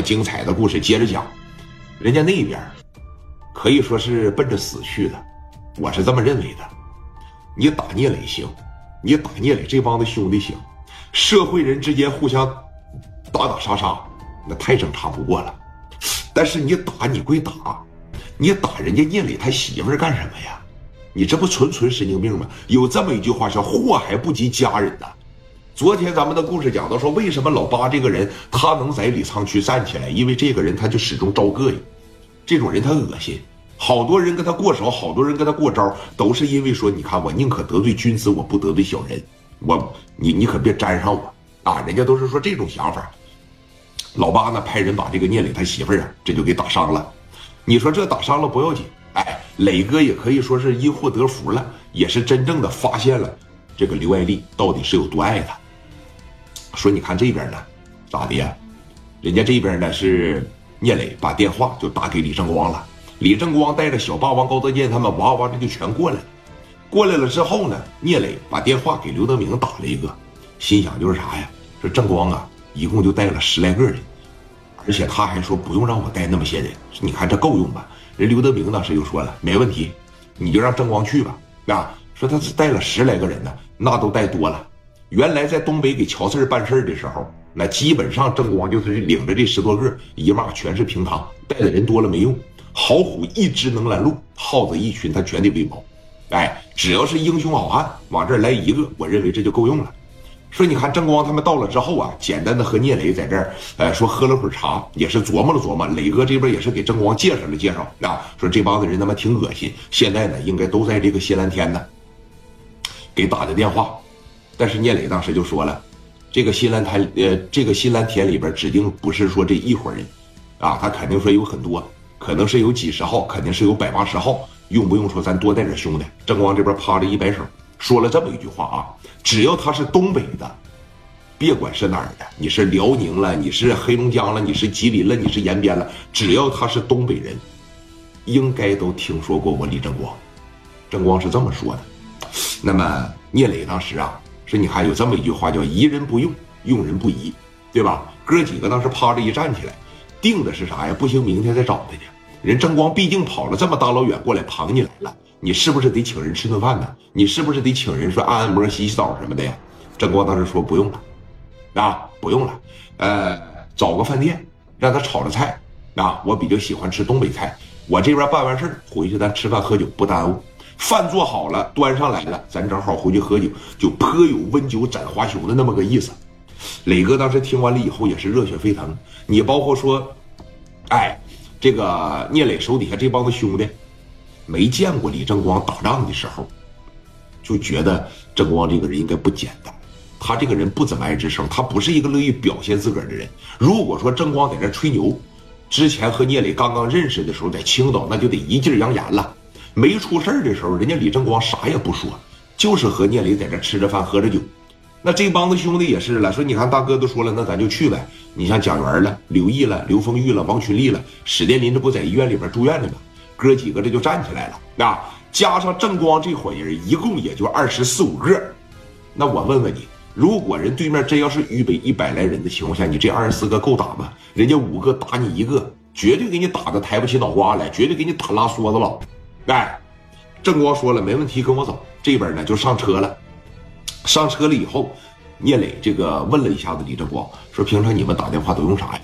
精彩的故事接着讲。人家那边可以说是奔着死去的，我是这么认为的。你打聂磊行，你打聂磊这帮子兄弟行，社会人之间互相打打杀杀，那太正常不过了。但是你打你归打，你打人家聂磊他媳妇干什么呀？你这不纯纯神经病吗？有这么一句话叫“祸还不及家人”呐。昨天咱们的故事讲到说，为什么老八这个人他能在李沧区站起来？因为这个人他就始终招膈应，这种人他恶心，好多人跟他过手，好多人跟他过招，都是因为说，你看我宁可得罪君子，我不得罪小人，我你你可别沾上我啊！人家都是说这种想法。老八呢派人把这个聂磊他媳妇儿啊，这就给打伤了。你说这打伤了不要紧，哎，磊哥也可以说是因祸得福了，也是真正的发现了这个刘爱丽到底是有多爱他。说你看这边呢，咋的呀？人家这边呢是聂磊把电话就打给李正光了，李正光带着小霸王高德健他们哇哇这就全过来了。过来了之后呢，聂磊把电话给刘德明打了一个，心想就是啥呀？说正光啊，一共就带了十来个人，而且他还说不用让我带那么些人，你看这够用吧？人刘德明当时就说了，没问题，你就让正光去吧。啊，说他是带了十来个人呢，那都带多了。原来在东北给乔四办事的时候，那基本上正光就是领着这十多个，一骂全是平汤，带的人多了没用。好虎一只能拦路，耗子一群他全得喂饱。哎，只要是英雄好汉往这儿来一个，我认为这就够用了。说你看正光他们到了之后啊，简单的和聂磊在这儿，呃，说喝了会儿茶，也是琢磨了琢磨。磊哥这边也是给正光介绍了介绍啊，说这帮子人他妈挺恶心，现在呢应该都在这个谢蓝天呢，给打的电话。但是聂磊当时就说了，这个新蓝台，呃，这个新蓝田里边指定不是说这一伙人，啊，他肯定说有很多，可能是有几十号，肯定是有百八十号，用不用说咱多带点兄弟？正光这边趴着一摆手，说了这么一句话啊，只要他是东北的，别管是哪儿的，你是辽宁了，你是黑龙江了，你是吉林了，你是延边了，只要他是东北人，应该都听说过我李正光。正光是这么说的。那么聂磊当时啊。说你看有这么一句话叫疑人不用，用人不疑，对吧？哥几个当时趴着一站起来，定的是啥呀？不行，明天再找他去。人正光毕竟跑了这么大老远过来捧你来了，你是不是得请人吃顿饭呢？你是不是得请人说按按摩、洗洗澡什么的呀？正光当时说不用了，啊，不用了，呃，找个饭店让他炒着菜，啊，我比较喜欢吃东北菜，我这边办完事回去咱吃饭喝酒不耽误。饭做好了，端上来了，咱正好回去喝酒，就颇有温酒斩华雄的那么个意思。磊哥当时听完了以后也是热血沸腾。你包括说，哎，这个聂磊手底下这帮子兄弟，没见过李正光打仗的时候，就觉得正光这个人应该不简单。他这个人不怎么爱吱声，他不是一个乐意表现自个儿的人。如果说正光在这吹牛，之前和聂磊刚刚认识的时候，在青岛那就得一劲扬言了。没出事的时候，人家李正光啥也不说，就是和聂磊在这吃着饭喝着酒。那这帮子兄弟也是了，说你看大哥都说了，那咱就去呗。你像蒋元了、刘毅了、刘丰玉了、王群力了、史殿林，这不在医院里边住院呢吗？哥几个这就站起来了啊！加上正光这伙人，一共也就二十四五个。那我问问你，如果人对面真要是预备一百来人的情况下，你这二十四个够打吗？人家五个打你一个，绝对给你打的抬不起脑瓜来，绝对给你打拉梭子了。哎，郑光说了没问题，跟我走。这边呢就上车了。上车了以后，聂磊这个问了一下子李正光，说：“平常你们打电话都用啥呀？”